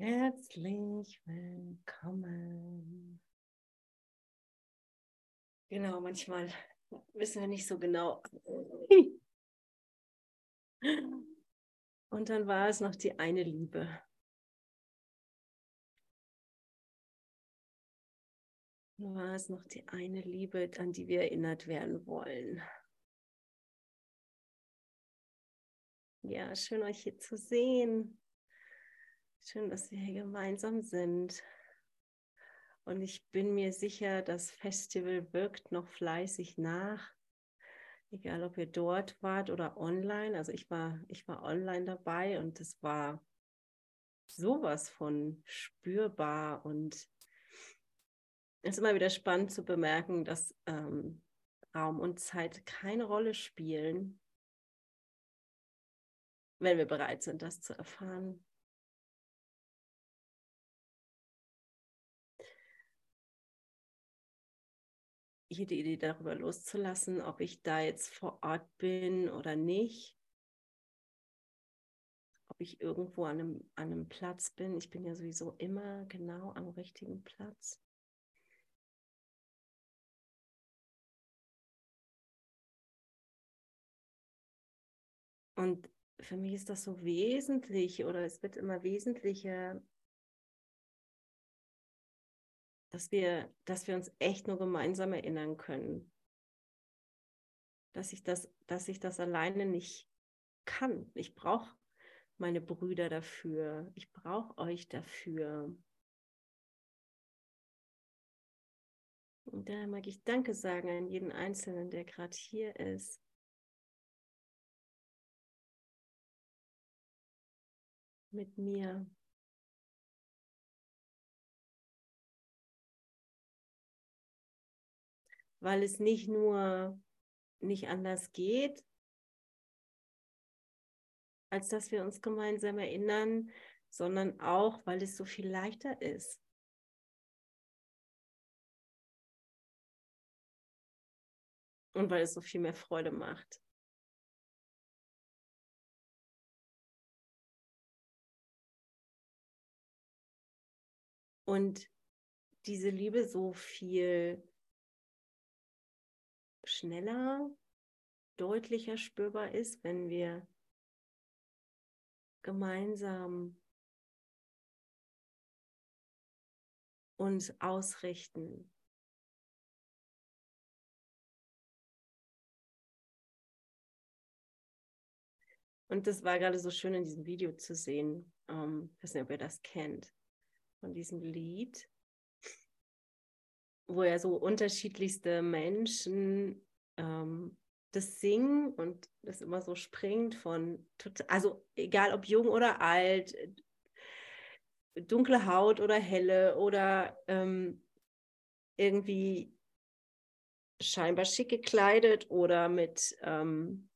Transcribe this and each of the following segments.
Herzlich willkommen. Genau, manchmal wissen wir nicht so genau. Und dann war es noch die eine Liebe. Dann war es noch die eine Liebe, an die wir erinnert werden wollen. Ja, schön euch hier zu sehen. Schön, dass wir hier gemeinsam sind. Und ich bin mir sicher, das Festival wirkt noch fleißig nach. Egal, ob ihr dort wart oder online. Also ich war, ich war online dabei und es war sowas von spürbar und es ist immer wieder spannend zu bemerken, dass ähm, Raum und Zeit keine Rolle spielen, wenn wir bereit sind, das zu erfahren. Jede Idee darüber loszulassen, ob ich da jetzt vor Ort bin oder nicht. Ob ich irgendwo an einem, an einem Platz bin. Ich bin ja sowieso immer genau am richtigen Platz. Und für mich ist das so wesentlich oder es wird immer wesentlicher, dass wir, dass wir uns echt nur gemeinsam erinnern können. Dass ich das, dass ich das alleine nicht kann. Ich brauche meine Brüder dafür. Ich brauche euch dafür. Und daher mag ich Danke sagen an jeden Einzelnen, der gerade hier ist. Mit mir. Weil es nicht nur nicht anders geht, als dass wir uns gemeinsam erinnern, sondern auch, weil es so viel leichter ist. Und weil es so viel mehr Freude macht. Und diese Liebe so viel schneller, deutlicher spürbar ist, wenn wir gemeinsam uns ausrichten. Und das war gerade so schön in diesem Video zu sehen. Ähm, ich weiß nicht, ob ihr das kennt, von diesem Lied wo ja so unterschiedlichste Menschen ähm, das singen und das immer so springt von, also egal ob jung oder alt, dunkle Haut oder helle oder ähm, irgendwie scheinbar schick gekleidet oder mit ähm,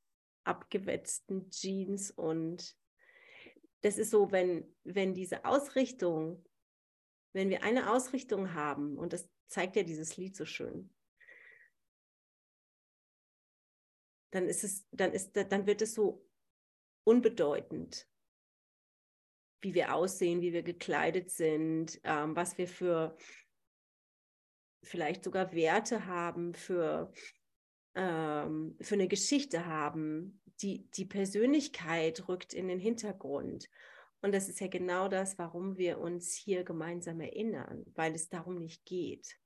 abgewetzten Jeans und das ist so, wenn, wenn diese Ausrichtung, wenn wir eine Ausrichtung haben und das zeigt ja dieses Lied so schön. Dann ist es, dann ist, dann wird es so unbedeutend, wie wir aussehen, wie wir gekleidet sind, ähm, was wir für vielleicht sogar Werte haben, für, ähm, für eine Geschichte haben. Die, die Persönlichkeit rückt in den Hintergrund. Und das ist ja genau das, warum wir uns hier gemeinsam erinnern, weil es darum nicht geht.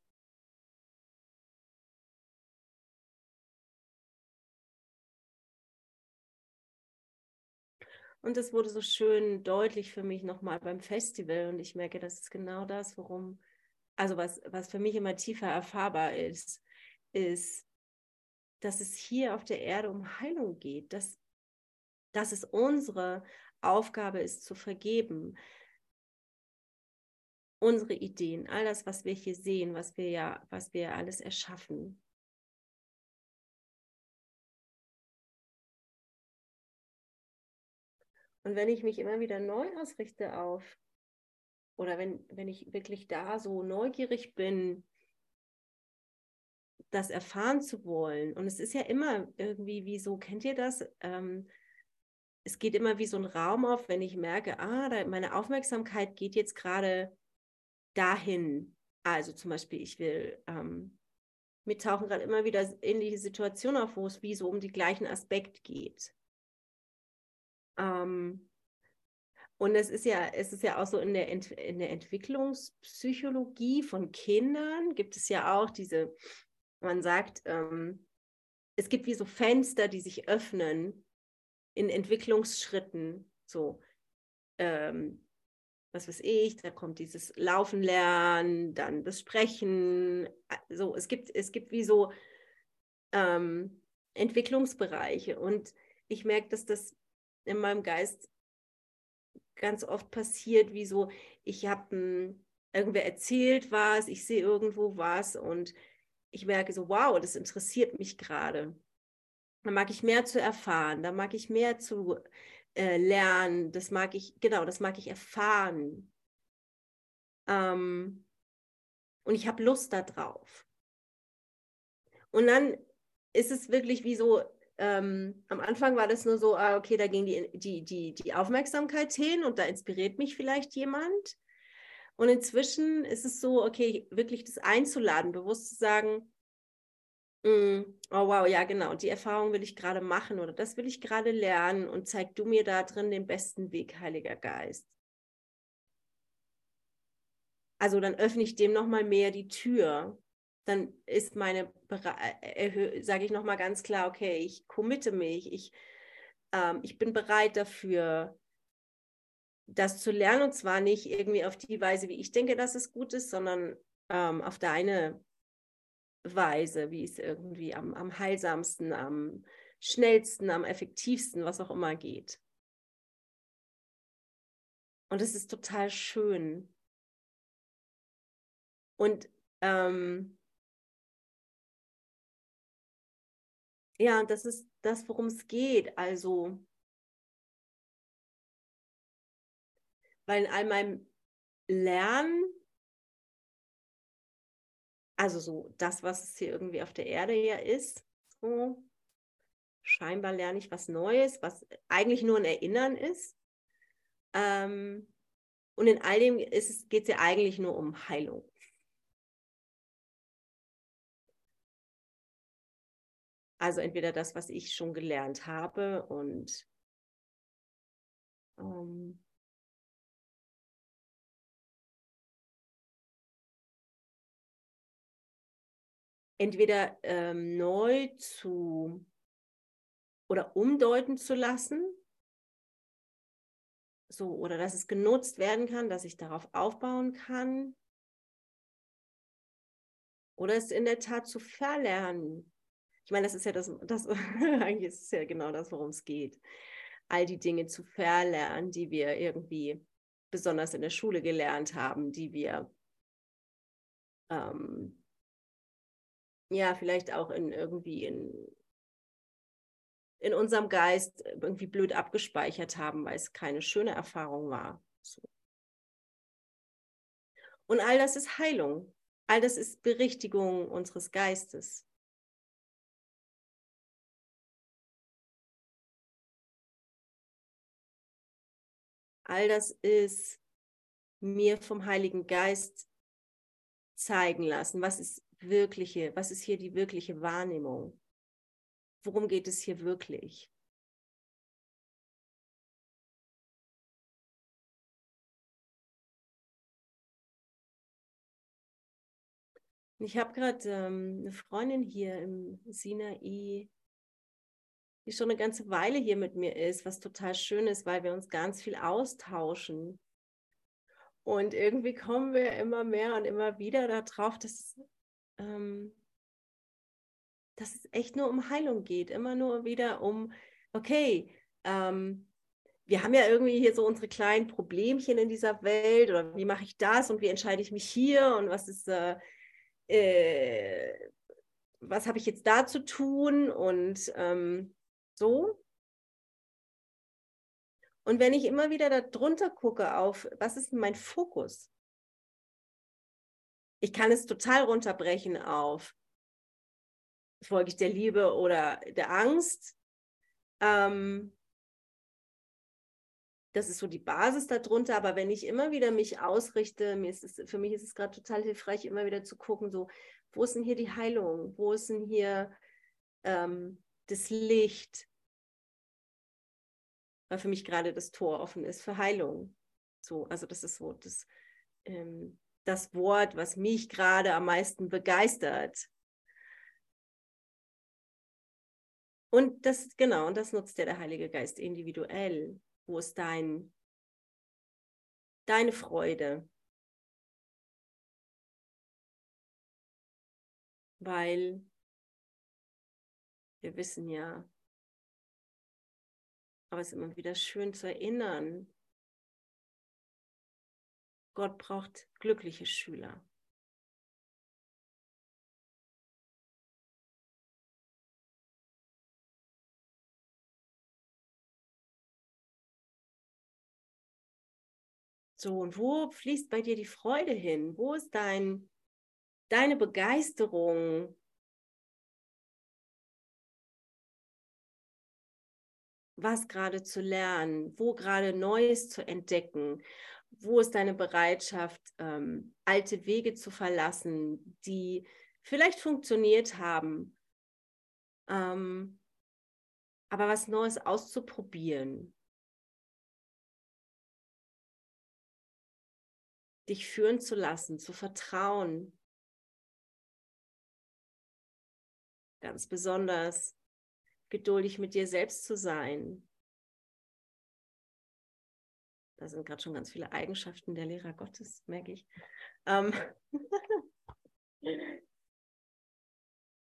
Und das wurde so schön deutlich für mich nochmal beim Festival. Und ich merke, das ist genau das, worum, also was, was für mich immer tiefer erfahrbar ist, ist, dass es hier auf der Erde um Heilung geht, dass, dass es unsere Aufgabe ist, zu vergeben. Unsere Ideen, all das, was wir hier sehen, was wir ja, was wir alles erschaffen, Und wenn ich mich immer wieder neu ausrichte auf, oder wenn, wenn ich wirklich da so neugierig bin, das erfahren zu wollen, und es ist ja immer irgendwie wie so, kennt ihr das? Ähm, es geht immer wie so ein Raum auf, wenn ich merke, ah, da, meine Aufmerksamkeit geht jetzt gerade dahin. Also zum Beispiel, ich will, ähm, mir tauchen gerade immer wieder ähnliche Situationen auf, wo es wie so um den gleichen Aspekt geht. Ähm, und es ist ja, es ist ja auch so in der, Ent in der Entwicklungspsychologie von Kindern gibt es ja auch diese, man sagt, ähm, es gibt wie so Fenster, die sich öffnen in Entwicklungsschritten. So, ähm, was weiß ich, da kommt dieses Laufen lernen, dann das Sprechen. So, es gibt, es gibt wie so ähm, Entwicklungsbereiche. Und ich merke, dass das in meinem Geist ganz oft passiert, wie so, ich habe irgendwer erzählt was, ich sehe irgendwo was und ich merke so, wow, das interessiert mich gerade. Da mag ich mehr zu erfahren, da mag ich mehr zu äh, lernen, das mag ich, genau, das mag ich erfahren. Ähm, und ich habe Lust darauf. Und dann ist es wirklich wie so, ähm, am Anfang war das nur so, ah, okay, da ging die, die, die, die Aufmerksamkeit hin und da inspiriert mich vielleicht jemand. Und inzwischen ist es so, okay, wirklich das einzuladen, bewusst zu sagen, oh wow, ja genau, die Erfahrung will ich gerade machen oder das will ich gerade lernen und zeig du mir da drin den besten Weg, Heiliger Geist. Also dann öffne ich dem nochmal mehr die Tür. Dann ist meine, äh, sage ich nochmal ganz klar, okay, ich committe mich, ich, ähm, ich bin bereit dafür, das zu lernen und zwar nicht irgendwie auf die Weise, wie ich denke, dass es gut ist, sondern ähm, auf deine Weise, wie es irgendwie am, am heilsamsten, am schnellsten, am effektivsten, was auch immer geht. Und es ist total schön. Und ähm, Ja, das ist das, worum es geht. Also, weil in all meinem Lernen, also so das, was es hier irgendwie auf der Erde ja ist, so, scheinbar lerne ich was Neues, was eigentlich nur ein Erinnern ist. Ähm, und in all dem geht es ja eigentlich nur um Heilung. Also entweder das, was ich schon gelernt habe und ähm, entweder ähm, neu zu oder umdeuten zu lassen, so oder dass es genutzt werden kann, dass ich darauf aufbauen kann, oder es in der Tat zu verlernen, ich meine, das ist ja das, das eigentlich ist es ja genau das, worum es geht. All die Dinge zu verlernen, die wir irgendwie besonders in der Schule gelernt haben, die wir ähm, ja vielleicht auch in irgendwie in, in unserem Geist irgendwie blöd abgespeichert haben, weil es keine schöne Erfahrung war. So. Und all das ist Heilung. All das ist Berichtigung unseres Geistes. All das ist mir vom Heiligen Geist zeigen lassen. Was ist wirkliche, was ist hier die wirkliche Wahrnehmung? Worum geht es hier wirklich? Ich habe gerade ähm, eine Freundin hier im Sinai die schon eine ganze Weile hier mit mir ist, was total schön ist, weil wir uns ganz viel austauschen. Und irgendwie kommen wir immer mehr und immer wieder darauf, dass, ähm, dass es echt nur um Heilung geht, immer nur wieder um, okay, ähm, wir haben ja irgendwie hier so unsere kleinen Problemchen in dieser Welt oder wie mache ich das und wie entscheide ich mich hier und was ist, äh, äh, was habe ich jetzt da zu tun und ähm, so. Und wenn ich immer wieder darunter gucke auf, was ist mein Fokus? Ich kann es total runterbrechen auf, folge ich der Liebe oder der Angst? Ähm, das ist so die Basis darunter, aber wenn ich immer wieder mich ausrichte, mir ist es, für mich ist es gerade total hilfreich, immer wieder zu gucken, so, wo ist denn hier die Heilung? Wo ist denn hier ähm, das Licht? Weil für mich gerade das Tor offen ist für Heilung. So, also das ist so das, ähm, das Wort, was mich gerade am meisten begeistert. Und das, genau, und das nutzt ja der Heilige Geist individuell. Wo ist dein, deine Freude? Weil wir wissen ja, aber es ist immer wieder schön zu erinnern, Gott braucht glückliche Schüler. So, und wo fließt bei dir die Freude hin? Wo ist dein, deine Begeisterung? Was gerade zu lernen, wo gerade Neues zu entdecken, wo ist deine Bereitschaft, ähm, alte Wege zu verlassen, die vielleicht funktioniert haben, ähm, aber was Neues auszuprobieren? dich führen zu lassen, zu vertrauen. Ganz besonders geduldig mit dir selbst zu sein. Da sind gerade schon ganz viele Eigenschaften der Lehrer Gottes, merke ich. Ähm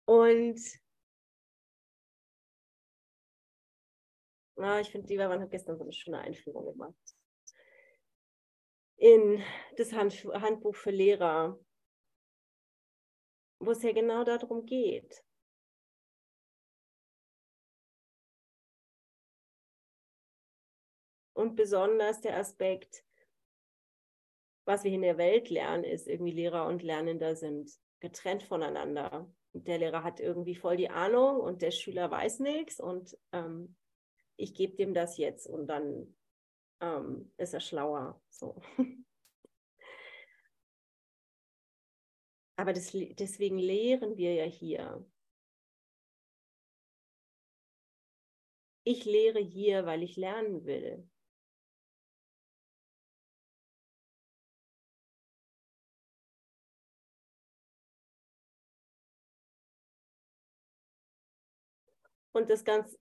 Und ah, ich finde, Diva hat gestern so eine schöne Einführung gemacht in das Handbuch für Lehrer, wo es ja genau darum geht. Und besonders der Aspekt, was wir in der Welt lernen, ist irgendwie Lehrer und Lernender sind getrennt voneinander. Der Lehrer hat irgendwie voll die Ahnung und der Schüler weiß nichts und ähm, ich gebe dem das jetzt und dann ähm, ist er schlauer. So. Aber das, deswegen lehren wir ja hier. Ich lehre hier, weil ich lernen will. Und das ganz,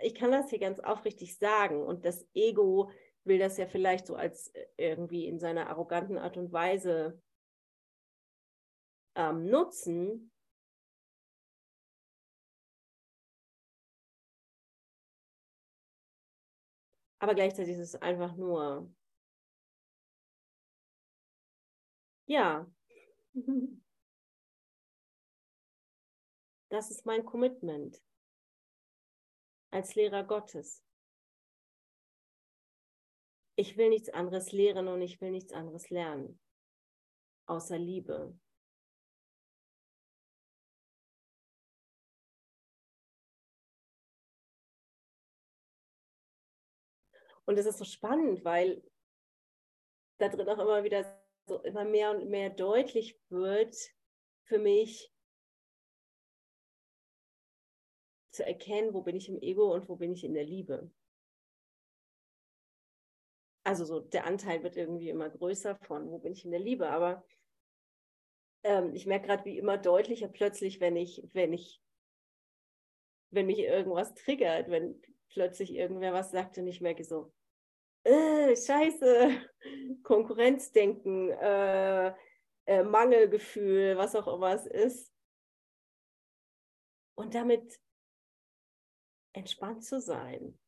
ich kann das hier ganz aufrichtig sagen. Und das Ego will das ja vielleicht so als äh, irgendwie in seiner arroganten Art und Weise ähm, nutzen. Aber gleichzeitig ist es einfach nur, ja, das ist mein Commitment als Lehrer Gottes ich will nichts anderes lehren und ich will nichts anderes lernen, außer Liebe. Und es ist so spannend, weil da drin auch immer wieder so immer mehr und mehr deutlich wird für mich zu erkennen, wo bin ich im Ego und wo bin ich in der Liebe also so der Anteil wird irgendwie immer größer von, wo bin ich in der Liebe, aber ähm, ich merke gerade wie immer deutlicher plötzlich, wenn ich, wenn ich, wenn mich irgendwas triggert, wenn plötzlich irgendwer was sagt und ich merke so, äh, scheiße, Konkurrenzdenken, äh, äh, Mangelgefühl, was auch immer es ist. Und damit entspannt zu sein.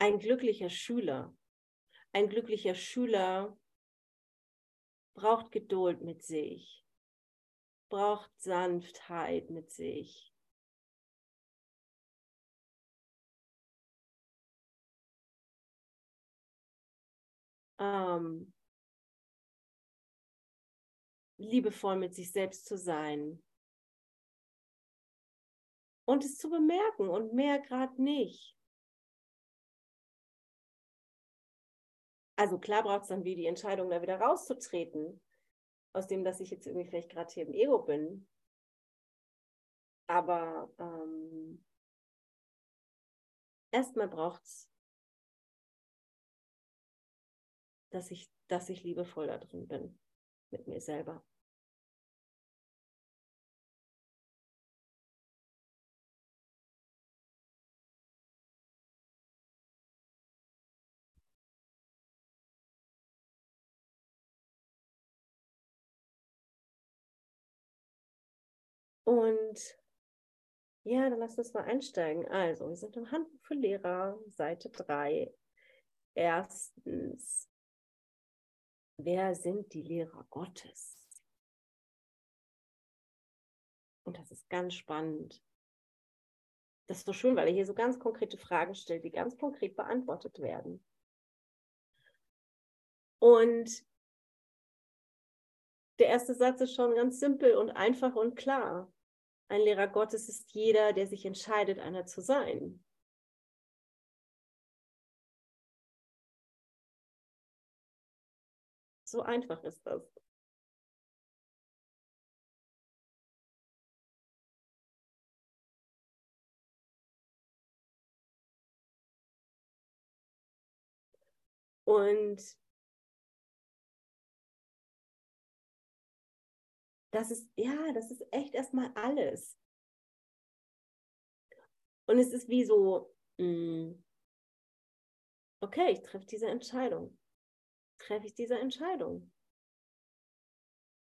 ein glücklicher Schüler, ein glücklicher Schüler braucht Geduld mit sich, braucht Sanftheit mit sich. Ähm, liebevoll mit sich selbst zu sein, und es zu bemerken und mehr gerade nicht. Also klar braucht es dann wie die Entscheidung, da wieder rauszutreten, aus dem, dass ich jetzt irgendwie vielleicht gerade hier im Ego bin. Aber ähm, erstmal braucht es, dass ich, dass ich liebevoll da drin bin mit mir selber. Ja, dann lass uns mal einsteigen. Also, wir sind im Handbuch für Lehrer, Seite 3. Erstens, wer sind die Lehrer Gottes? Und das ist ganz spannend. Das ist so schön, weil er hier so ganz konkrete Fragen stellt, die ganz konkret beantwortet werden. Und der erste Satz ist schon ganz simpel und einfach und klar. Ein Lehrer Gottes ist jeder, der sich entscheidet, einer zu sein. So einfach ist das. Und das ist, ja, das ist echt erstmal alles. Und es ist wie so, mh, mm, okay, ich treffe diese Entscheidung. Treffe ich diese Entscheidung?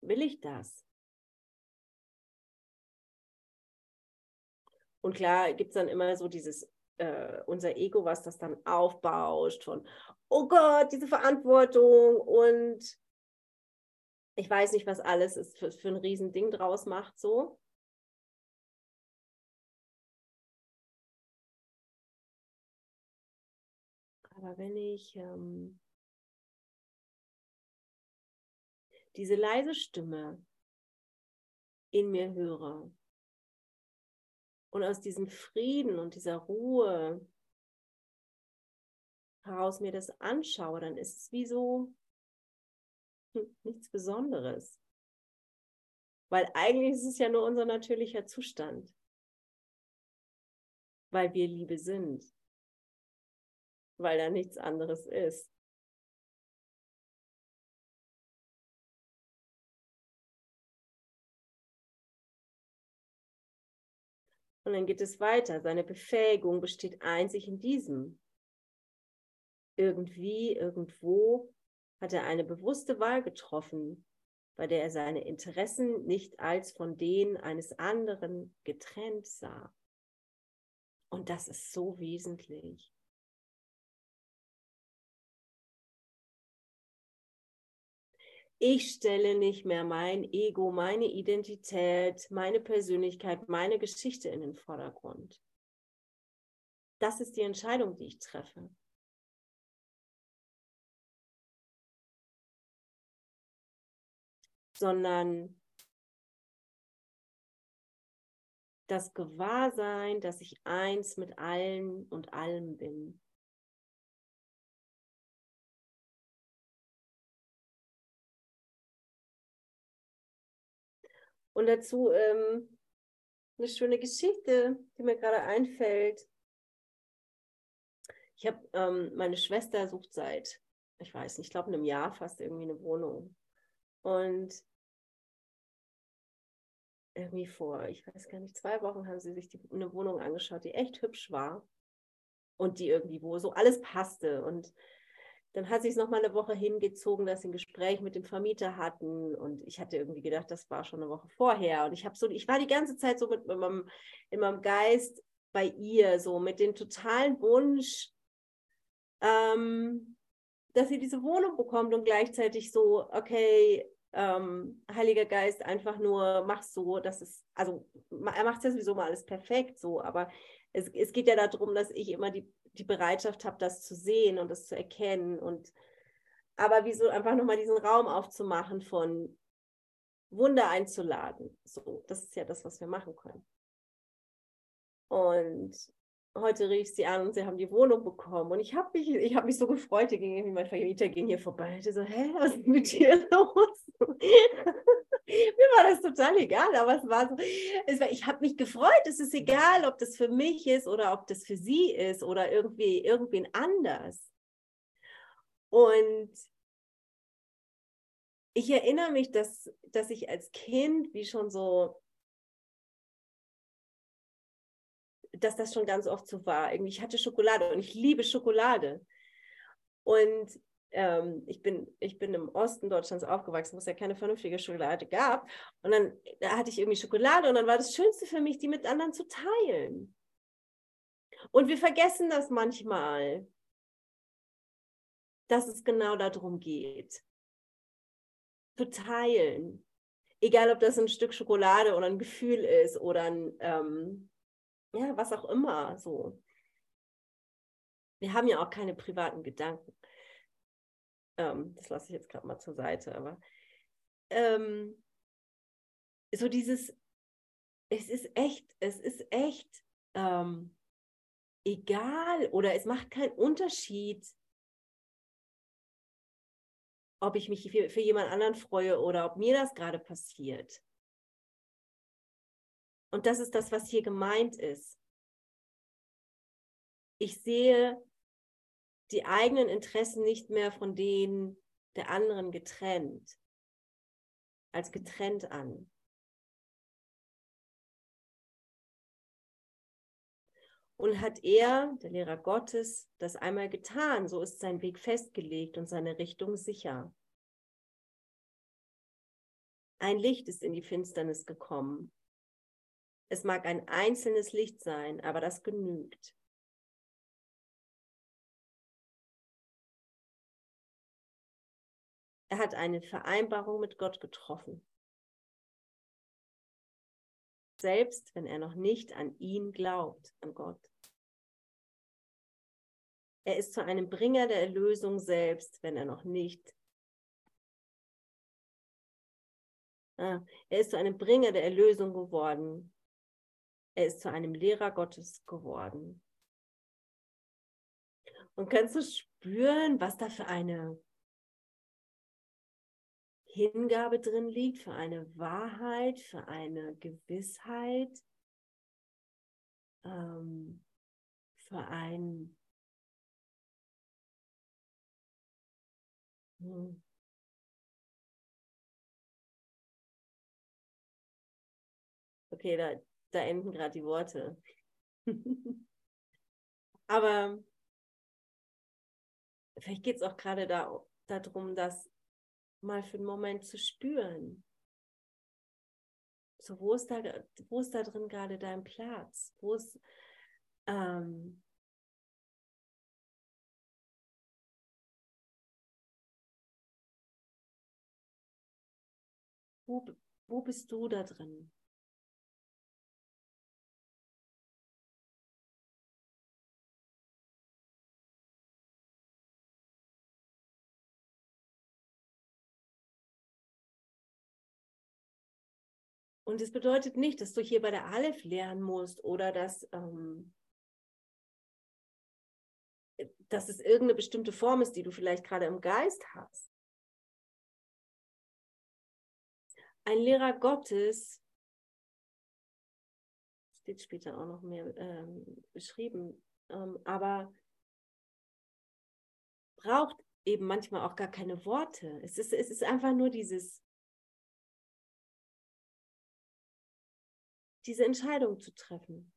Will ich das? Und klar gibt es dann immer so dieses, äh, unser Ego, was das dann aufbauscht von, oh Gott, diese Verantwortung und ich weiß nicht, was alles ist für, für ein Riesending draus macht, so. Aber wenn ich ähm, diese leise Stimme in mir höre und aus diesem Frieden und dieser Ruhe heraus mir das anschaue, dann ist es wie so, nichts Besonderes. Weil eigentlich ist es ja nur unser natürlicher Zustand. Weil wir Liebe sind. Weil da nichts anderes ist. Und dann geht es weiter. Seine Befähigung besteht einzig in diesem. Irgendwie, irgendwo hat er eine bewusste Wahl getroffen, bei der er seine Interessen nicht als von denen eines anderen getrennt sah. Und das ist so wesentlich. Ich stelle nicht mehr mein Ego, meine Identität, meine Persönlichkeit, meine Geschichte in den Vordergrund. Das ist die Entscheidung, die ich treffe. Sondern das Gewahrsein, dass ich eins mit allen und allem bin. Und dazu ähm, eine schöne Geschichte, die mir gerade einfällt. Ich habe, ähm, meine Schwester sucht seit, ich weiß nicht, ich glaube einem Jahr fast irgendwie eine Wohnung. Und irgendwie vor, ich weiß gar nicht, zwei Wochen haben sie sich die, eine Wohnung angeschaut, die echt hübsch war und die irgendwie, wo so alles passte. Und dann hat sie es nochmal eine Woche hingezogen, dass sie ein Gespräch mit dem Vermieter hatten. Und ich hatte irgendwie gedacht, das war schon eine Woche vorher. Und ich habe so, ich war die ganze Zeit so mit, mit meinem, in meinem Geist bei ihr, so mit dem totalen Wunsch, ähm, dass sie diese Wohnung bekommt und gleichzeitig so, okay, ähm, Heiliger Geist einfach nur, mach so, dass es, also er macht ja sowieso mal alles perfekt so, aber es, es geht ja darum, dass ich immer die, die Bereitschaft habe, das zu sehen und das zu erkennen und aber wieso einfach nochmal diesen Raum aufzumachen von Wunder einzuladen. So, das ist ja das, was wir machen können. Und heute rief sie an und sie haben die Wohnung bekommen. Und ich habe mich, ich hab mich so gefreut, die ging mein Vermieter ging hier vorbei. Ich so, hä, was ist mit dir los? Mir war das total egal, aber es war so, es war, ich habe mich gefreut. Es ist egal, ob das für mich ist oder ob das für sie ist oder irgendwie irgendwen anders. Und ich erinnere mich, dass, dass ich als Kind wie schon so dass das schon ganz oft so war. Irgendwie, ich hatte Schokolade und ich liebe Schokolade. Und ähm, ich, bin, ich bin im Osten Deutschlands aufgewachsen, wo es ja keine vernünftige Schokolade gab. Und dann da hatte ich irgendwie Schokolade und dann war das Schönste für mich, die mit anderen zu teilen. Und wir vergessen das manchmal, dass es genau darum geht. Zu teilen. Egal, ob das ein Stück Schokolade oder ein Gefühl ist oder ein, ähm, ja, was auch immer, so. Wir haben ja auch keine privaten Gedanken. Ähm, das lasse ich jetzt gerade mal zur Seite, aber ähm, so dieses, es ist echt, es ist echt ähm, egal oder es macht keinen Unterschied, ob ich mich für, für jemand anderen freue oder ob mir das gerade passiert. Und das ist das, was hier gemeint ist. Ich sehe die eigenen Interessen nicht mehr von denen der anderen getrennt, als getrennt an. Und hat er, der Lehrer Gottes, das einmal getan, so ist sein Weg festgelegt und seine Richtung sicher. Ein Licht ist in die Finsternis gekommen es mag ein einzelnes Licht sein, aber das genügt. Er hat eine Vereinbarung mit Gott getroffen. Selbst wenn er noch nicht an ihn glaubt, an Gott. Er ist zu einem Bringer der Erlösung selbst, wenn er noch nicht. Ah, er ist zu einem Bringer der Erlösung geworden, er ist zu einem Lehrer Gottes geworden. Und kannst du spüren, was da für eine Hingabe drin liegt, für eine Wahrheit, für eine Gewissheit, ähm, für ein hm. Okay, da, da enden gerade die Worte. Aber vielleicht geht es auch gerade da, darum, das mal für einen Moment zu spüren. So, wo ist da, wo ist da drin gerade dein Platz? Wo ist, ähm, wo, wo bist du da drin? Und es bedeutet nicht, dass du hier bei der Aleph lernen musst oder dass, ähm, dass es irgendeine bestimmte Form ist, die du vielleicht gerade im Geist hast. Ein Lehrer Gottes, steht später auch noch mehr ähm, beschrieben, ähm, aber braucht eben manchmal auch gar keine Worte. Es ist, es ist einfach nur dieses diese Entscheidung zu treffen.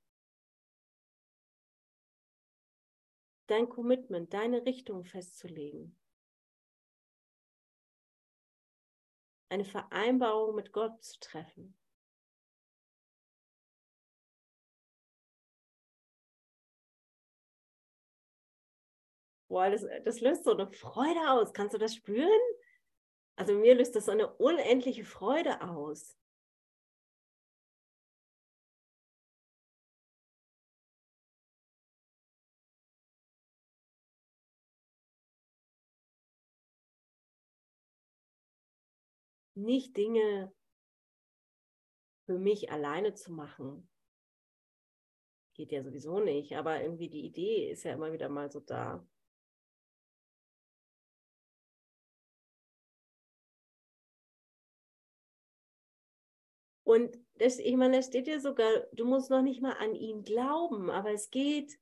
Dein Commitment, deine Richtung festzulegen. Eine Vereinbarung mit Gott zu treffen. Boah, das, das löst so eine Freude aus. Kannst du das spüren? Also mir löst das so eine unendliche Freude aus. Nicht Dinge für mich alleine zu machen. geht ja sowieso nicht, aber irgendwie die Idee ist ja immer wieder mal so da. Und das, ich meine, da steht ja sogar, du musst noch nicht mal an ihn glauben, aber es geht,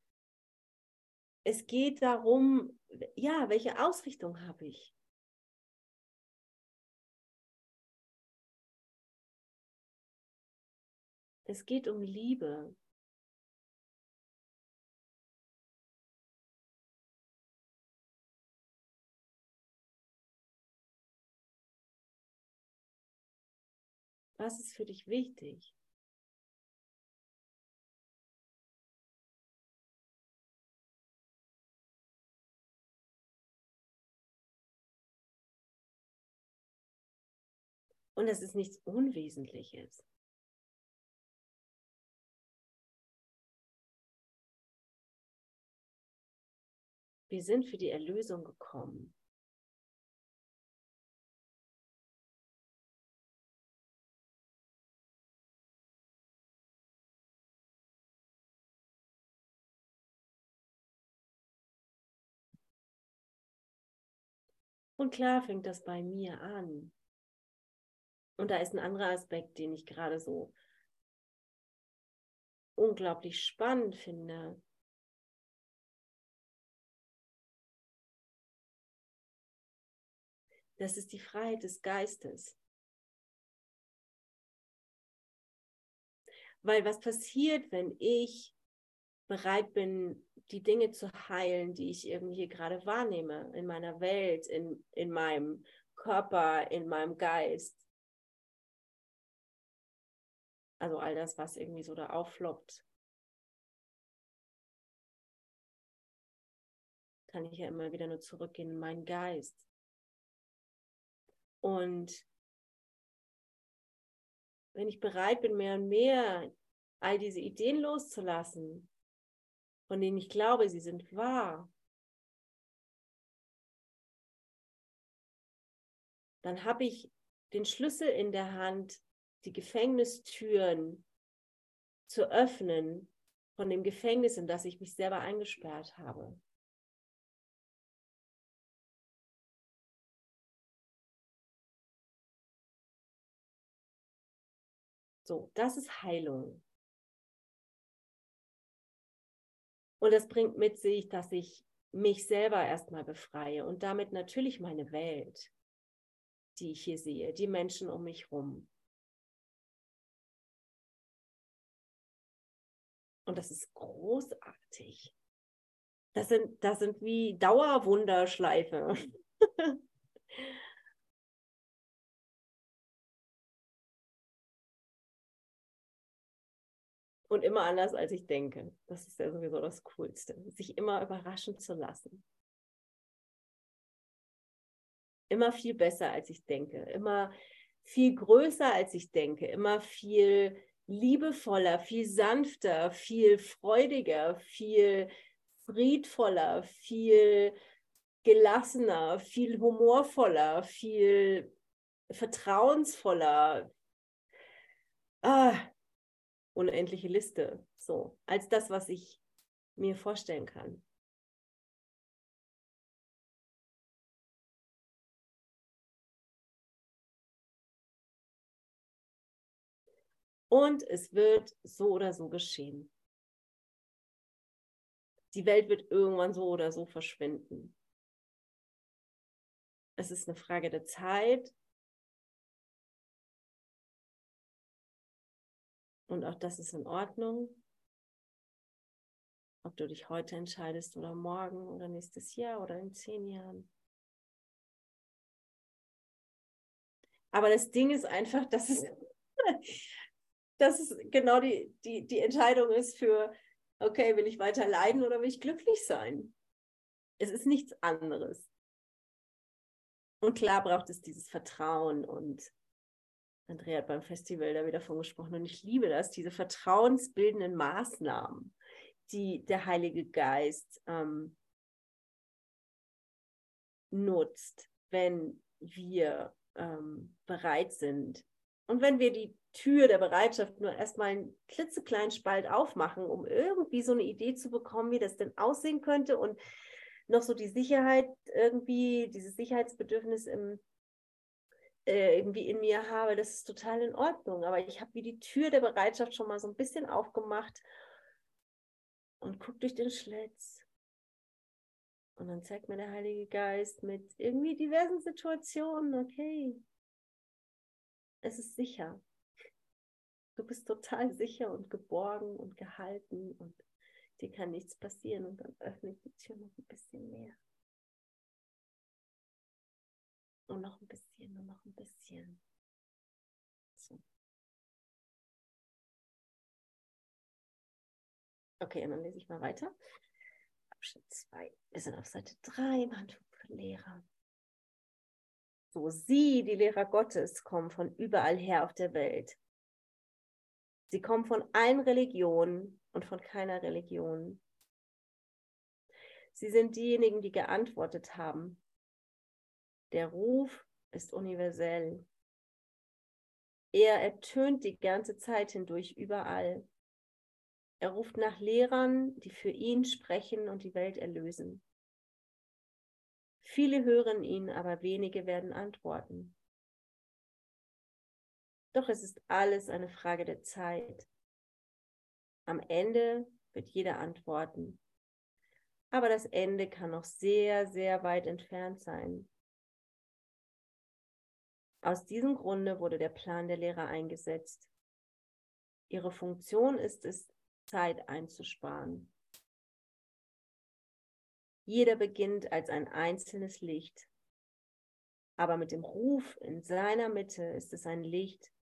es geht darum, ja, welche Ausrichtung habe ich? Es geht um Liebe. Was ist für dich wichtig? Und es ist nichts Unwesentliches. Wir sind für die Erlösung gekommen. Und klar fängt das bei mir an. Und da ist ein anderer Aspekt, den ich gerade so unglaublich spannend finde. Das ist die Freiheit des Geistes. Weil was passiert, wenn ich bereit bin, die Dinge zu heilen, die ich irgendwie gerade wahrnehme in meiner Welt, in, in meinem Körper, in meinem Geist. Also all das, was irgendwie so da auffloppt. Kann ich ja immer wieder nur zurückgehen in meinen Geist. Und wenn ich bereit bin, mehr und mehr all diese Ideen loszulassen, von denen ich glaube, sie sind wahr, dann habe ich den Schlüssel in der Hand, die Gefängnistüren zu öffnen von dem Gefängnis, in das ich mich selber eingesperrt habe. So, das ist Heilung. Und das bringt mit sich, dass ich mich selber erstmal befreie und damit natürlich meine Welt, die ich hier sehe, die Menschen um mich herum. Und das ist großartig. Das sind, das sind wie Dauerwunderschleife. und immer anders, als ich denke. Das ist ja sowieso das Coolste, sich immer überraschen zu lassen. Immer viel besser, als ich denke, immer viel größer, als ich denke, immer viel liebevoller, viel sanfter, viel freudiger, viel friedvoller, viel gelassener, viel humorvoller, viel vertrauensvoller. Ah, unendliche Liste, so, als das, was ich mir vorstellen kann. Und es wird so oder so geschehen. Die Welt wird irgendwann so oder so verschwinden. Es ist eine Frage der Zeit Und auch das ist in Ordnung. Ob du dich heute entscheidest oder morgen oder nächstes Jahr oder in zehn Jahren. Aber das Ding ist einfach, dass es, dass es genau die, die, die Entscheidung ist für, okay, will ich weiter leiden oder will ich glücklich sein? Es ist nichts anderes. Und klar braucht es dieses Vertrauen und Andrea hat beim Festival da wieder von gesprochen und ich liebe das, diese vertrauensbildenden Maßnahmen, die der Heilige Geist ähm, nutzt, wenn wir ähm, bereit sind. Und wenn wir die Tür der Bereitschaft nur erstmal einen klitzekleinen Spalt aufmachen, um irgendwie so eine Idee zu bekommen, wie das denn aussehen könnte und noch so die Sicherheit irgendwie, dieses Sicherheitsbedürfnis im, äh, irgendwie in mir habe, das ist total in Ordnung. Aber ich habe wie die Tür der Bereitschaft schon mal so ein bisschen aufgemacht und guck durch den Schlitz. Und dann zeigt mir der Heilige Geist mit irgendwie diversen Situationen, okay, es ist sicher. Du bist total sicher und geborgen und gehalten und dir kann nichts passieren. Und dann öffne ich die Tür noch ein bisschen mehr. Und noch ein bisschen und noch ein bisschen. So. Okay, dann lese ich mal weiter. Abschnitt 2. Wir sind auf Seite 3 im Handbuch für Lehrer. So, sie, die Lehrer Gottes, kommen von überall her auf der Welt. Sie kommen von allen Religionen und von keiner Religion. Sie sind diejenigen, die geantwortet haben. Der Ruf ist universell. Er ertönt die ganze Zeit hindurch überall. Er ruft nach Lehrern, die für ihn sprechen und die Welt erlösen. Viele hören ihn, aber wenige werden antworten. Doch es ist alles eine Frage der Zeit. Am Ende wird jeder antworten. Aber das Ende kann noch sehr, sehr weit entfernt sein. Aus diesem Grunde wurde der Plan der Lehrer eingesetzt. Ihre Funktion ist es, Zeit einzusparen. Jeder beginnt als ein einzelnes Licht. Aber mit dem Ruf in seiner Mitte ist es ein Licht,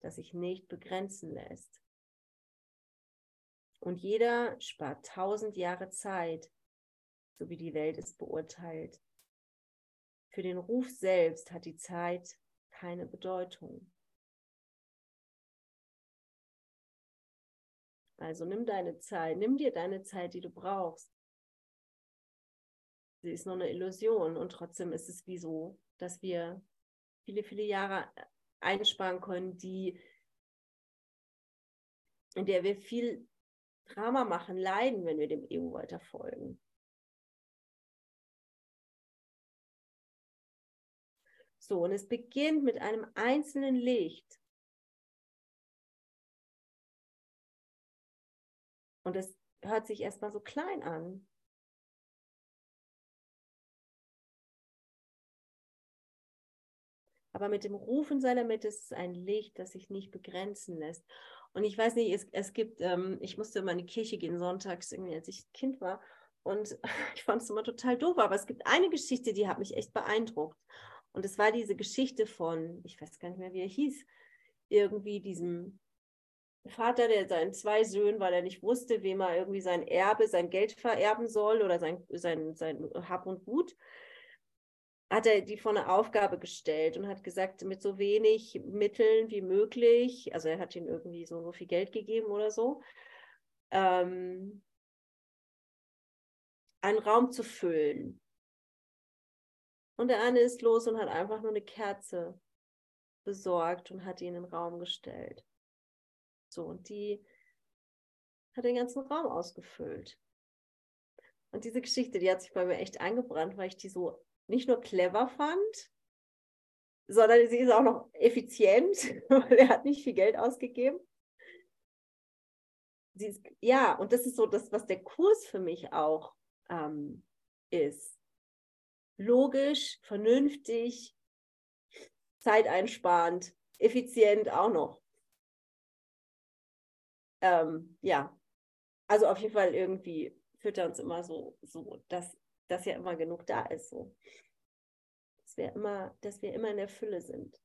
das sich nicht begrenzen lässt. Und jeder spart tausend Jahre Zeit, so wie die Welt es beurteilt. Für den Ruf selbst hat die Zeit keine Bedeutung. Also nimm deine Zeit, nimm dir deine Zeit, die du brauchst. Sie ist nur eine Illusion und trotzdem ist es wie so, dass wir viele, viele Jahre einsparen können, die, in der wir viel Drama machen, leiden, wenn wir dem Ego weiter folgen. So, und es beginnt mit einem einzelnen Licht. Und es hört sich erstmal so klein an. Aber mit dem Ruf in seiner Mitte ist es ein Licht, das sich nicht begrenzen lässt. Und ich weiß nicht, es, es gibt, ähm, ich musste immer in die Kirche gehen sonntags, als ich Kind war. Und ich fand es immer total doof, aber es gibt eine Geschichte, die hat mich echt beeindruckt. Und es war diese Geschichte von, ich weiß gar nicht mehr, wie er hieß, irgendwie diesem Vater, der seinen zwei Söhnen, weil er nicht wusste, wem er irgendwie sein Erbe, sein Geld vererben soll oder sein, sein, sein Hab und Gut, hat er die vor eine Aufgabe gestellt und hat gesagt, mit so wenig Mitteln wie möglich, also er hat ihnen irgendwie so, so viel Geld gegeben oder so, ähm, einen Raum zu füllen. Und der eine ist los und hat einfach nur eine Kerze besorgt und hat ihn in den Raum gestellt. So, und die hat den ganzen Raum ausgefüllt. Und diese Geschichte, die hat sich bei mir echt eingebrannt, weil ich die so nicht nur clever fand, sondern sie ist auch noch effizient, weil er hat nicht viel Geld ausgegeben. Ist, ja, und das ist so das, was der Kurs für mich auch ähm, ist. Logisch, vernünftig, zeiteinsparend, effizient auch noch ähm, ja, also auf jeden Fall irgendwie führt er uns immer so, so dass, dass ja immer genug da ist. So. Dass, wir immer, dass wir immer in der Fülle sind.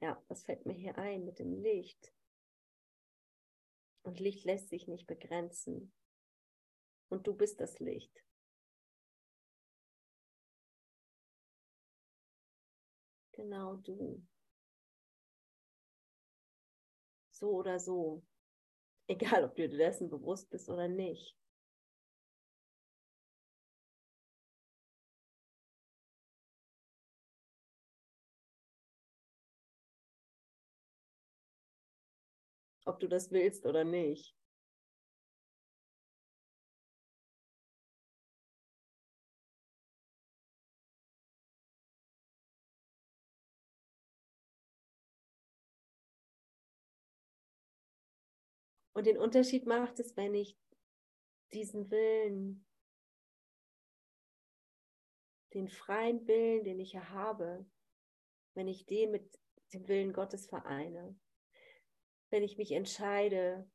Ja, das fällt mir hier ein mit dem Licht. Und Licht lässt sich nicht begrenzen. Und du bist das Licht. Genau du. so oder so. Egal, ob du dir dessen bewusst bist oder nicht. ob du das willst oder nicht. Und den Unterschied macht es, wenn ich diesen Willen, den freien Willen, den ich ja habe, wenn ich den mit dem Willen Gottes vereine, wenn ich mich entscheide,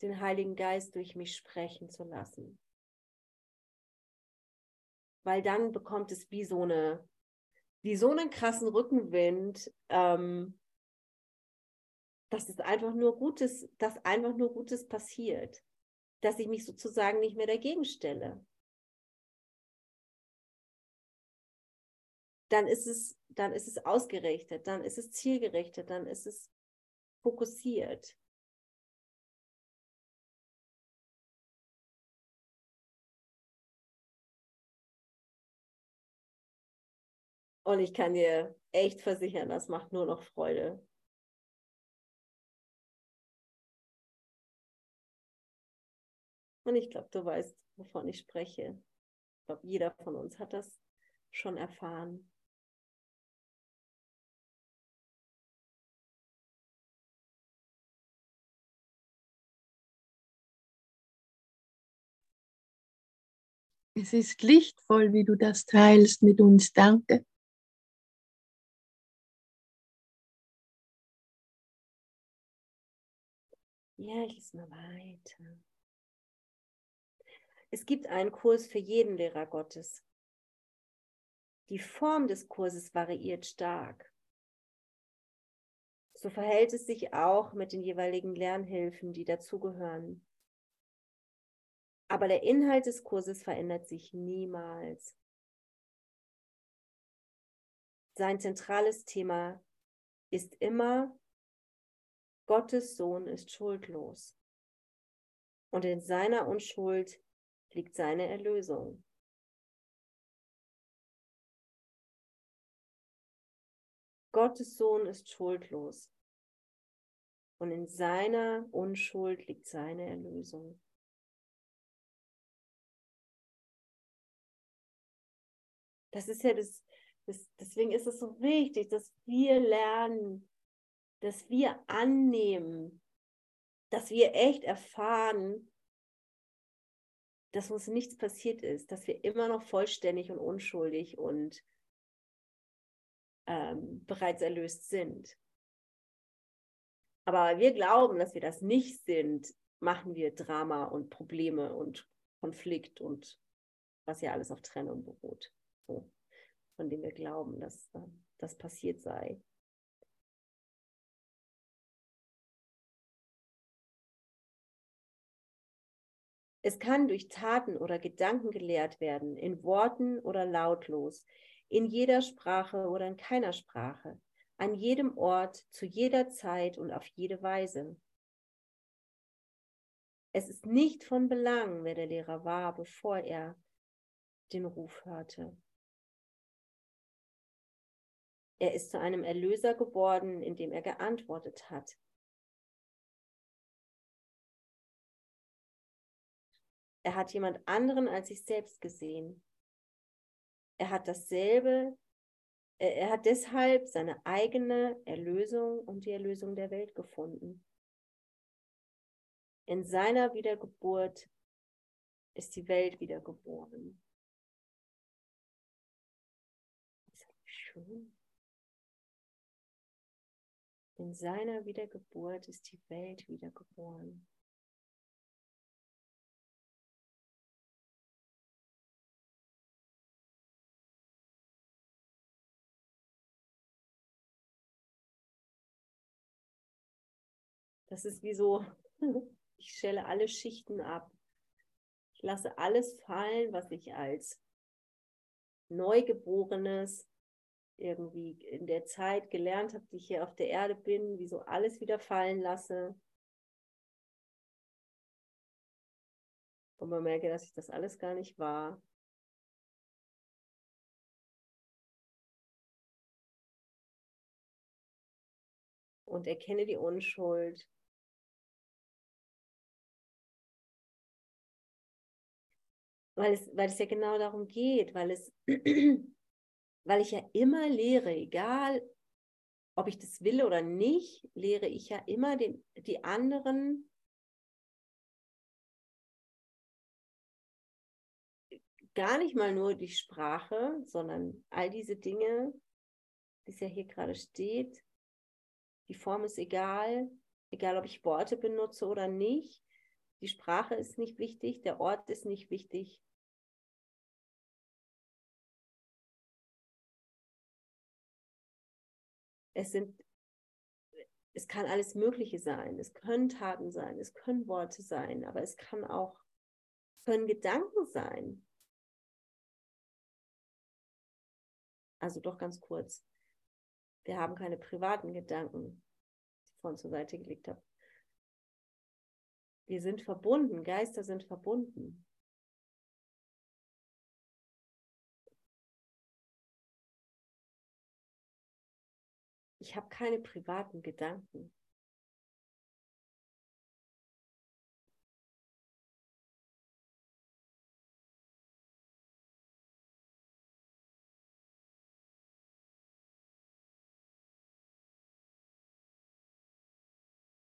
den Heiligen Geist durch mich sprechen zu lassen. Weil dann bekommt es wie so eine, wie so einen krassen Rückenwind, ähm, dass es einfach nur Gutes, dass einfach nur Gutes passiert, dass ich mich sozusagen nicht mehr dagegen stelle. Dann ist es, dann ist es ausgerichtet, dann ist es zielgerichtet, dann ist es fokussiert. Und ich kann dir echt versichern, das macht nur noch Freude. Und ich glaube, du weißt, wovon ich spreche. Ich glaube, jeder von uns hat das schon erfahren. Es ist lichtvoll, wie du das teilst mit uns. Danke. Ja, ich lese mal weiter. Es gibt einen Kurs für jeden Lehrer Gottes. Die Form des Kurses variiert stark. So verhält es sich auch mit den jeweiligen Lernhilfen, die dazugehören. Aber der Inhalt des Kurses verändert sich niemals. Sein zentrales Thema ist immer, Gottes Sohn ist schuldlos. Und in seiner Unschuld liegt seine Erlösung. Gottes Sohn ist schuldlos und in seiner Unschuld liegt seine Erlösung. Das ist ja das, das, deswegen ist es so wichtig, dass wir lernen, dass wir annehmen, dass wir echt erfahren, dass uns nichts passiert ist, dass wir immer noch vollständig und unschuldig und ähm, bereits erlöst sind. Aber wir glauben, dass wir das nicht sind, machen wir Drama und Probleme und Konflikt und was ja alles auf Trennung beruht, so, von dem wir glauben, dass äh, das passiert sei. Es kann durch Taten oder Gedanken gelehrt werden, in Worten oder lautlos, in jeder Sprache oder in keiner Sprache, an jedem Ort, zu jeder Zeit und auf jede Weise. Es ist nicht von Belang, wer der Lehrer war, bevor er den Ruf hörte. Er ist zu einem Erlöser geworden, indem er geantwortet hat. Er hat jemand anderen als sich selbst gesehen. Er hat dasselbe, er hat deshalb seine eigene Erlösung und die Erlösung der Welt gefunden. In seiner Wiedergeburt ist die Welt wiedergeboren. In seiner Wiedergeburt ist die Welt wiedergeboren. Das ist wie so, ich stelle alle Schichten ab. Ich lasse alles fallen, was ich als Neugeborenes irgendwie in der Zeit gelernt habe, die ich hier auf der Erde bin, wie so alles wieder fallen lasse. Und man merke, dass ich das alles gar nicht war. und erkenne die Unschuld. Weil es, weil es ja genau darum geht, weil es, weil ich ja immer lehre, egal ob ich das will oder nicht, lehre ich ja immer den, die anderen gar nicht mal nur die Sprache, sondern all diese Dinge, wie es ja hier gerade steht. Die Form ist egal, egal ob ich Worte benutze oder nicht. Die Sprache ist nicht wichtig, der Ort ist nicht wichtig. Es sind, es kann alles Mögliche sein. Es können Taten sein, es können Worte sein, aber es kann auch, können Gedanken sein. Also doch ganz kurz. Wir haben keine privaten Gedanken, die ich vorhin zur Seite gelegt habe. Wir sind verbunden, Geister sind verbunden. Ich habe keine privaten Gedanken.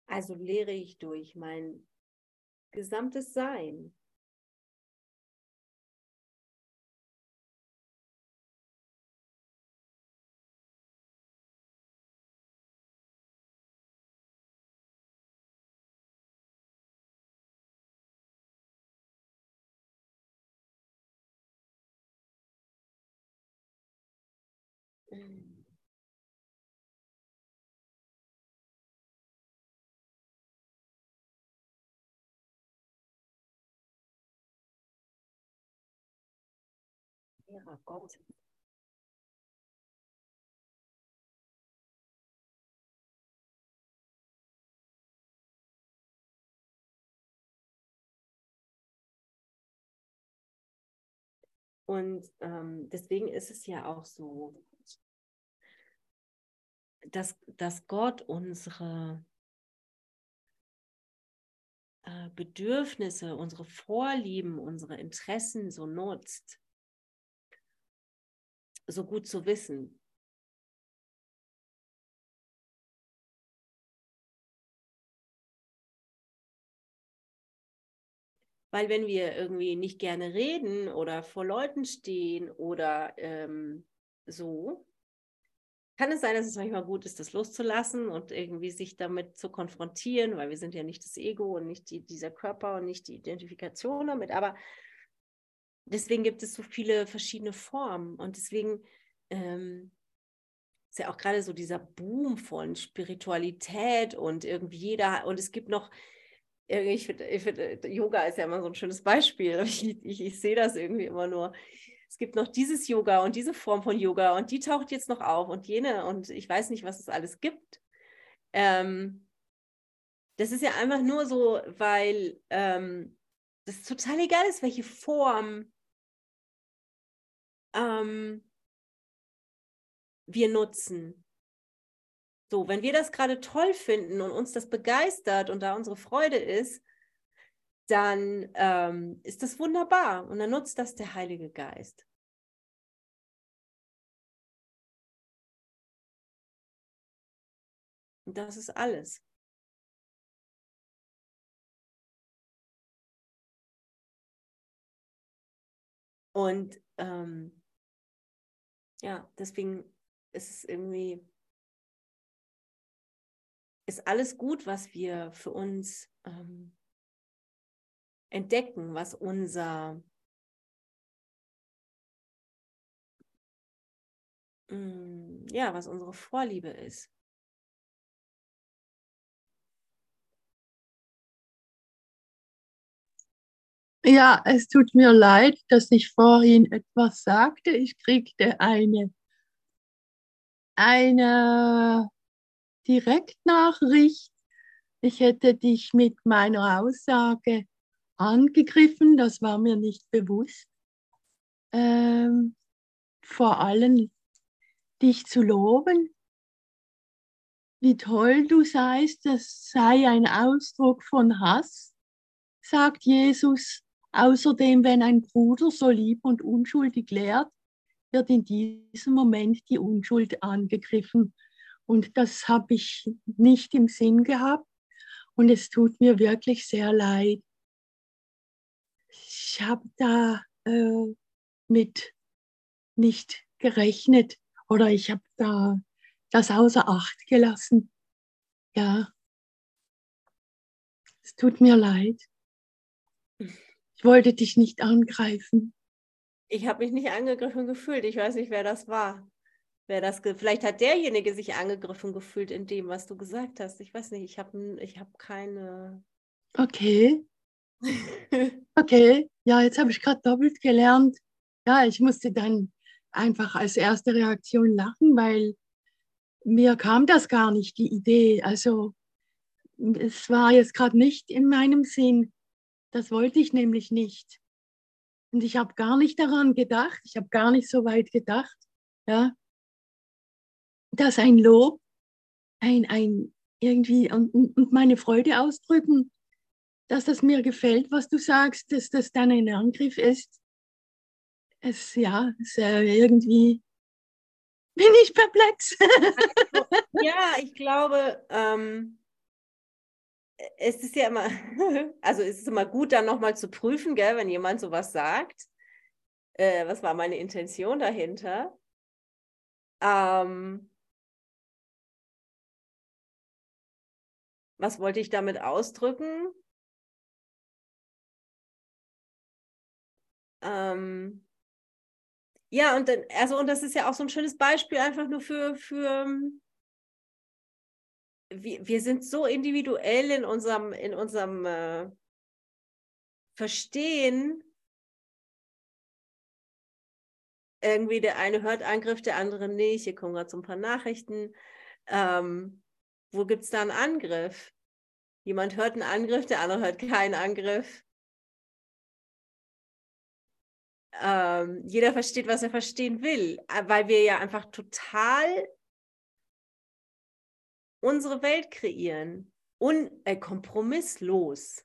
Also lehre ich durch mein gesamtes Sein. Ja, Gott. Und ähm, deswegen ist es ja auch so, dass, dass Gott unsere äh, Bedürfnisse, unsere Vorlieben, unsere Interessen so nutzt, so gut zu wissen. Weil wenn wir irgendwie nicht gerne reden oder vor Leuten stehen oder ähm, so, kann es sein, dass es manchmal gut ist, das loszulassen und irgendwie sich damit zu konfrontieren, weil wir sind ja nicht das Ego und nicht die, dieser Körper und nicht die Identifikation damit. Aber deswegen gibt es so viele verschiedene Formen und deswegen ähm, ist ja auch gerade so dieser Boom von Spiritualität und irgendwie jeder und es gibt noch ich finde, find, Yoga ist ja immer so ein schönes Beispiel. Ich, ich, ich sehe das irgendwie immer nur es gibt noch dieses Yoga und diese Form von Yoga und die taucht jetzt noch auf und jene und ich weiß nicht, was es alles gibt. Ähm, das ist ja einfach nur so, weil ähm, das total egal ist, welche Form ähm, wir nutzen. So, wenn wir das gerade toll finden und uns das begeistert und da unsere Freude ist, dann ähm, ist das wunderbar und dann nutzt das der Heilige Geist. Und das ist alles. Und ähm, ja, deswegen ist es irgendwie, ist alles gut, was wir für uns ähm, entdecken, was unser mm, ja, was unsere Vorliebe ist. Ja, es tut mir leid, dass ich vorhin etwas sagte. Ich kriegte eine, eine Direktnachricht. Ich hätte dich mit meiner Aussage angegriffen, das war mir nicht bewusst. Ähm, vor allem dich zu loben wie toll du seist, das sei ein Ausdruck von Hass, sagt Jesus. Außerdem, wenn ein Bruder so lieb und unschuldig lehrt, wird in diesem Moment die Unschuld angegriffen. Und das habe ich nicht im Sinn gehabt. Und es tut mir wirklich sehr leid. Ich habe da äh, mit nicht gerechnet oder ich habe da das außer Acht gelassen. Ja, es tut mir leid. Ich wollte dich nicht angreifen. Ich habe mich nicht angegriffen gefühlt. Ich weiß nicht, wer das war. Wer das vielleicht hat derjenige sich angegriffen gefühlt in dem, was du gesagt hast. Ich weiß nicht, ich habe ich hab keine. Okay. okay, ja, jetzt habe ich gerade doppelt gelernt. Ja, ich musste dann einfach als erste Reaktion lachen, weil mir kam das gar nicht, die Idee. Also es war jetzt gerade nicht in meinem Sinn. Das wollte ich nämlich nicht. Und ich habe gar nicht daran gedacht, ich habe gar nicht so weit gedacht, ja, dass ein Lob, ein, ein irgendwie und, und meine Freude ausdrücken, dass das mir gefällt, was du sagst, dass das dann ein Angriff ist. Es, ja, es, äh, irgendwie bin ich perplex. ja, ich glaube, ähm, es ist ja immer, also es ist immer gut, dann nochmal zu prüfen, gell, wenn jemand sowas sagt. Äh, was war meine Intention dahinter? Ähm, was wollte ich damit ausdrücken? Ähm, ja, und dann, also, und das ist ja auch so ein schönes Beispiel einfach nur für, für wir, wir sind so individuell in unserem, in unserem äh, Verstehen. Irgendwie der eine hört Angriff, der andere nicht. Hier kommen gerade so ein paar Nachrichten. Ähm, wo gibt es da einen Angriff? Jemand hört einen Angriff, der andere hört keinen Angriff. Ähm, jeder versteht, was er verstehen will, äh, weil wir ja einfach total unsere Welt kreieren. Un äh, kompromisslos.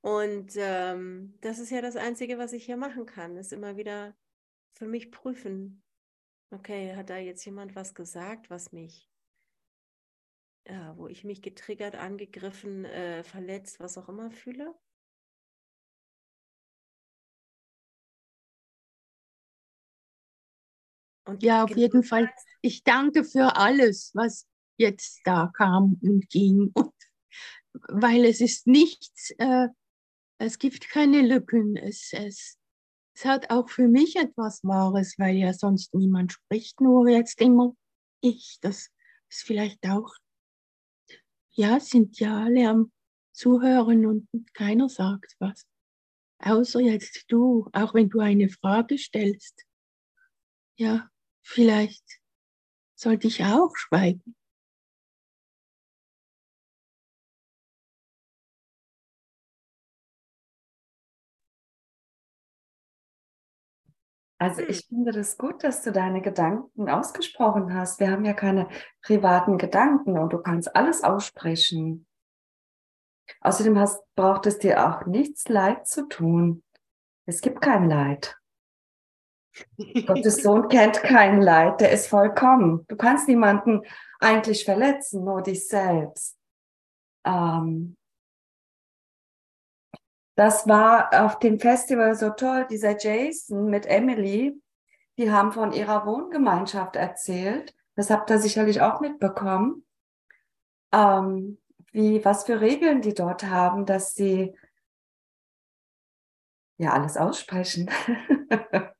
Und ähm, das ist ja das Einzige, was ich hier machen kann, ist immer wieder für mich prüfen. Okay, hat da jetzt jemand was gesagt, was mich ja, wo ich mich getriggert, angegriffen, äh, verletzt, was auch immer fühle? Und ja, auf jeden Fall. Ich danke für alles, was jetzt da kam und ging. Und, weil es ist nichts, äh, es gibt keine Lücken. Es, es, es hat auch für mich etwas Wahres, weil ja sonst niemand spricht, nur jetzt immer ich. Das ist vielleicht auch ja, sind ja alle am Zuhören und keiner sagt was. Außer jetzt du, auch wenn du eine Frage stellst. Ja, vielleicht sollte ich auch schweigen. Also hm. ich finde das gut, dass du deine Gedanken ausgesprochen hast. Wir haben ja keine privaten Gedanken und du kannst alles aussprechen. Außerdem hast, braucht es dir auch nichts Leid zu tun. Es gibt kein Leid. Gottes Sohn kennt kein Leid, der ist vollkommen. Du kannst niemanden eigentlich verletzen, nur dich selbst. Ähm, das war auf dem Festival so toll. Dieser Jason mit Emily, die haben von ihrer Wohngemeinschaft erzählt. Das habt ihr sicherlich auch mitbekommen. Ähm, wie, was für Regeln die dort haben, dass sie ja alles aussprechen.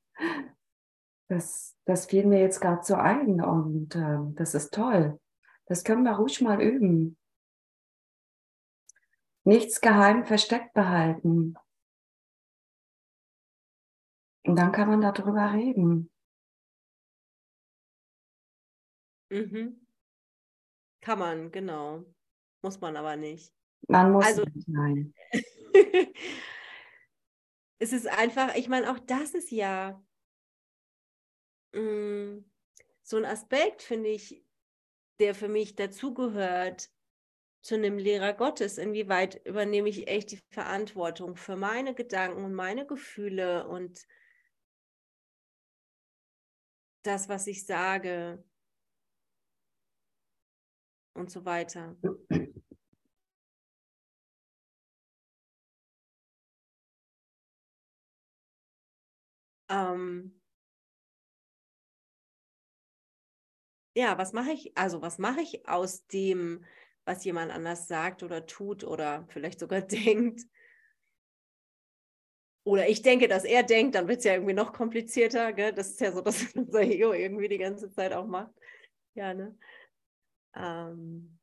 das, das fiel mir jetzt gerade so ein und ähm, das ist toll. Das können wir ruhig mal üben nichts geheim versteckt behalten. Und dann kann man darüber reden. Mhm. Kann man, genau. Muss man aber nicht. Man muss also, nicht, nein. es ist einfach, ich meine, auch das ist ja mh, mm, so ein Aspekt, finde ich, der für mich dazugehört zu einem Lehrer Gottes. Inwieweit übernehme ich echt die Verantwortung für meine Gedanken und meine Gefühle und das, was ich sage und so weiter. Ähm, ja, was mache ich, also was mache ich aus dem, was jemand anders sagt oder tut oder vielleicht sogar denkt? Oder ich denke, dass er denkt, dann wird es ja irgendwie noch komplizierter. Gell? Das ist ja so, dass unser Ego irgendwie die ganze Zeit auch macht. Ja, ne? Ähm,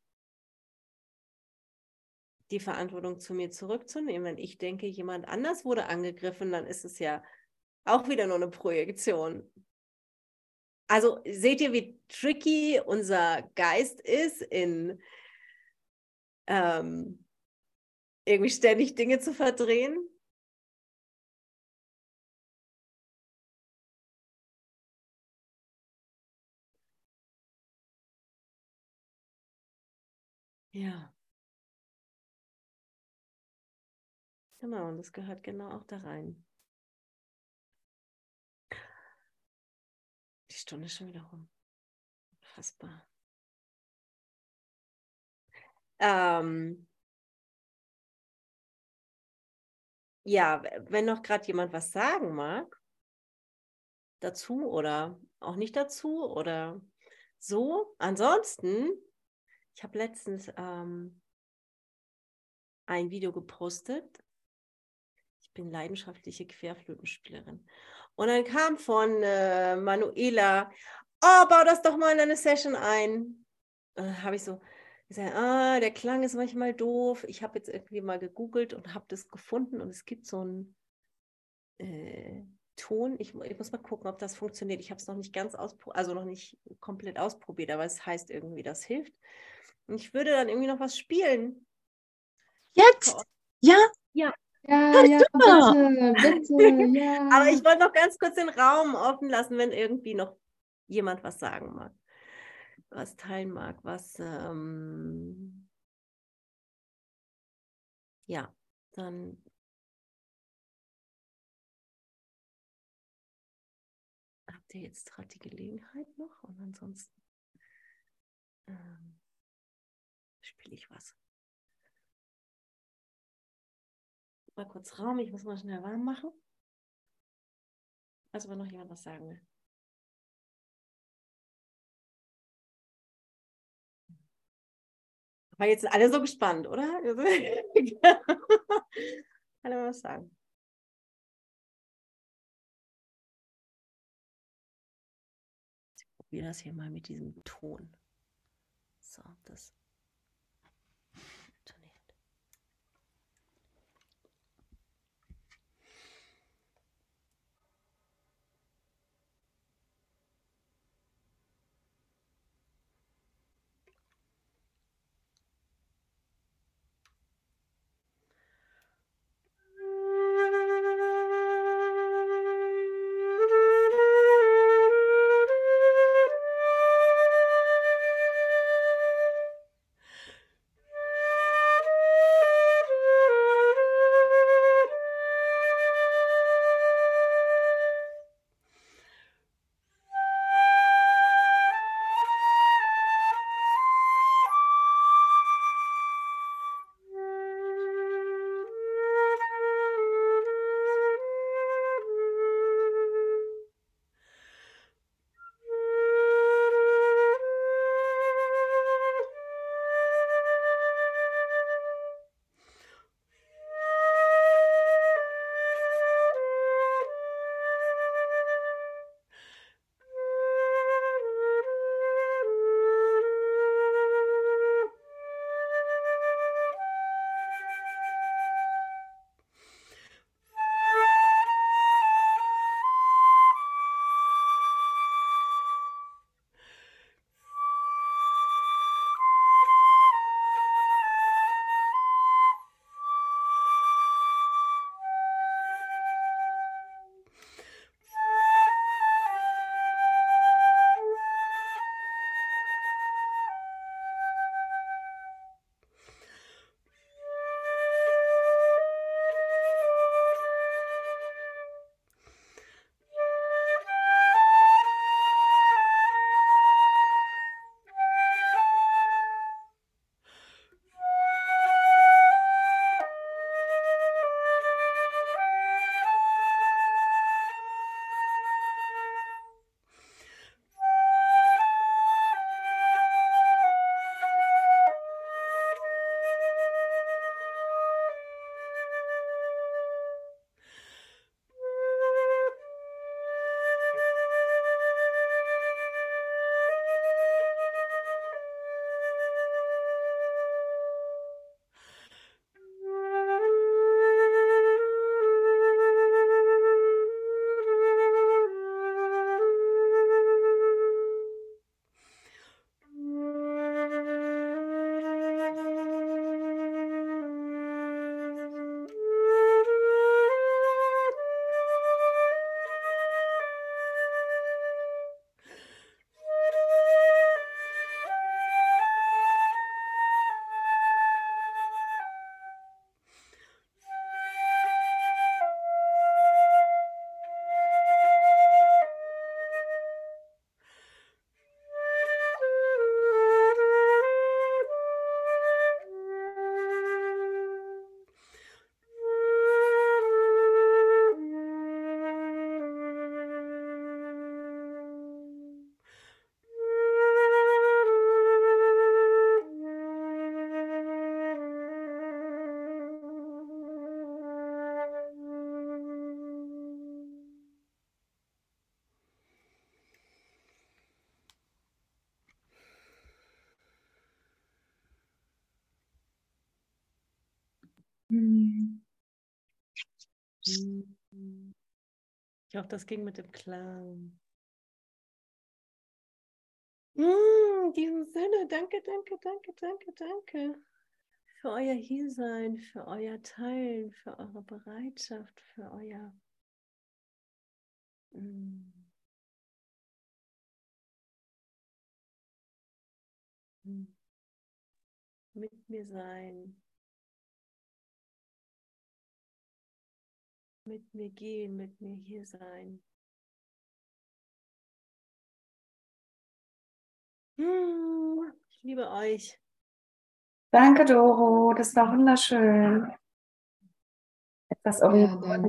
die Verantwortung zu mir zurückzunehmen. Wenn ich denke, jemand anders wurde angegriffen, dann ist es ja auch wieder nur eine Projektion. Also seht ihr, wie tricky unser Geist ist, in ähm, irgendwie ständig Dinge zu verdrehen? Ja. Genau, und das gehört genau auch da rein. Die Stunde ist schon wieder rum. Fassbar. Ähm, ja, wenn noch gerade jemand was sagen mag dazu oder auch nicht dazu oder so. Ansonsten, ich habe letztens ähm, ein Video gepostet. Ich bin leidenschaftliche Querflötenspielerin. Und dann kam von äh, Manuela, oh, bau das doch mal in eine Session ein. Äh, habe ich so gesagt, ah, der Klang ist manchmal doof. Ich habe jetzt irgendwie mal gegoogelt und habe das gefunden und es gibt so einen äh, Ton. Ich, ich, muss mal gucken, ob das funktioniert. Ich habe es noch nicht ganz ausprobiert, also noch nicht komplett ausprobiert, aber es heißt irgendwie, das hilft. Und ich würde dann irgendwie noch was spielen. Jetzt? Ja? Ja. Ja, ja, bitte, bitte, ja. Aber ich wollte noch ganz kurz den Raum offen lassen, wenn irgendwie noch jemand was sagen mag, was teilen mag, was ähm, ja, dann habt ihr jetzt gerade die Gelegenheit noch und ansonsten ähm, spiele ich was. mal kurz Raum, ich muss mal schnell warm machen. Also wenn noch jemand was sagen will. Aber jetzt sind alle so gespannt, oder? alle mal was sagen. Ich probiere das hier mal mit diesem Ton. So, das das ging mit dem Klang. Mm, in diesem Sinne, danke, danke, danke, danke, danke für euer Hiersein, für euer Teilen, für eure Bereitschaft, für euer mm. Mm. mit mir sein, mit mir gehen, mit mir hier sein. Mm, ich liebe euch. Danke, Doro. Das war wunderschön. Etwas Ja.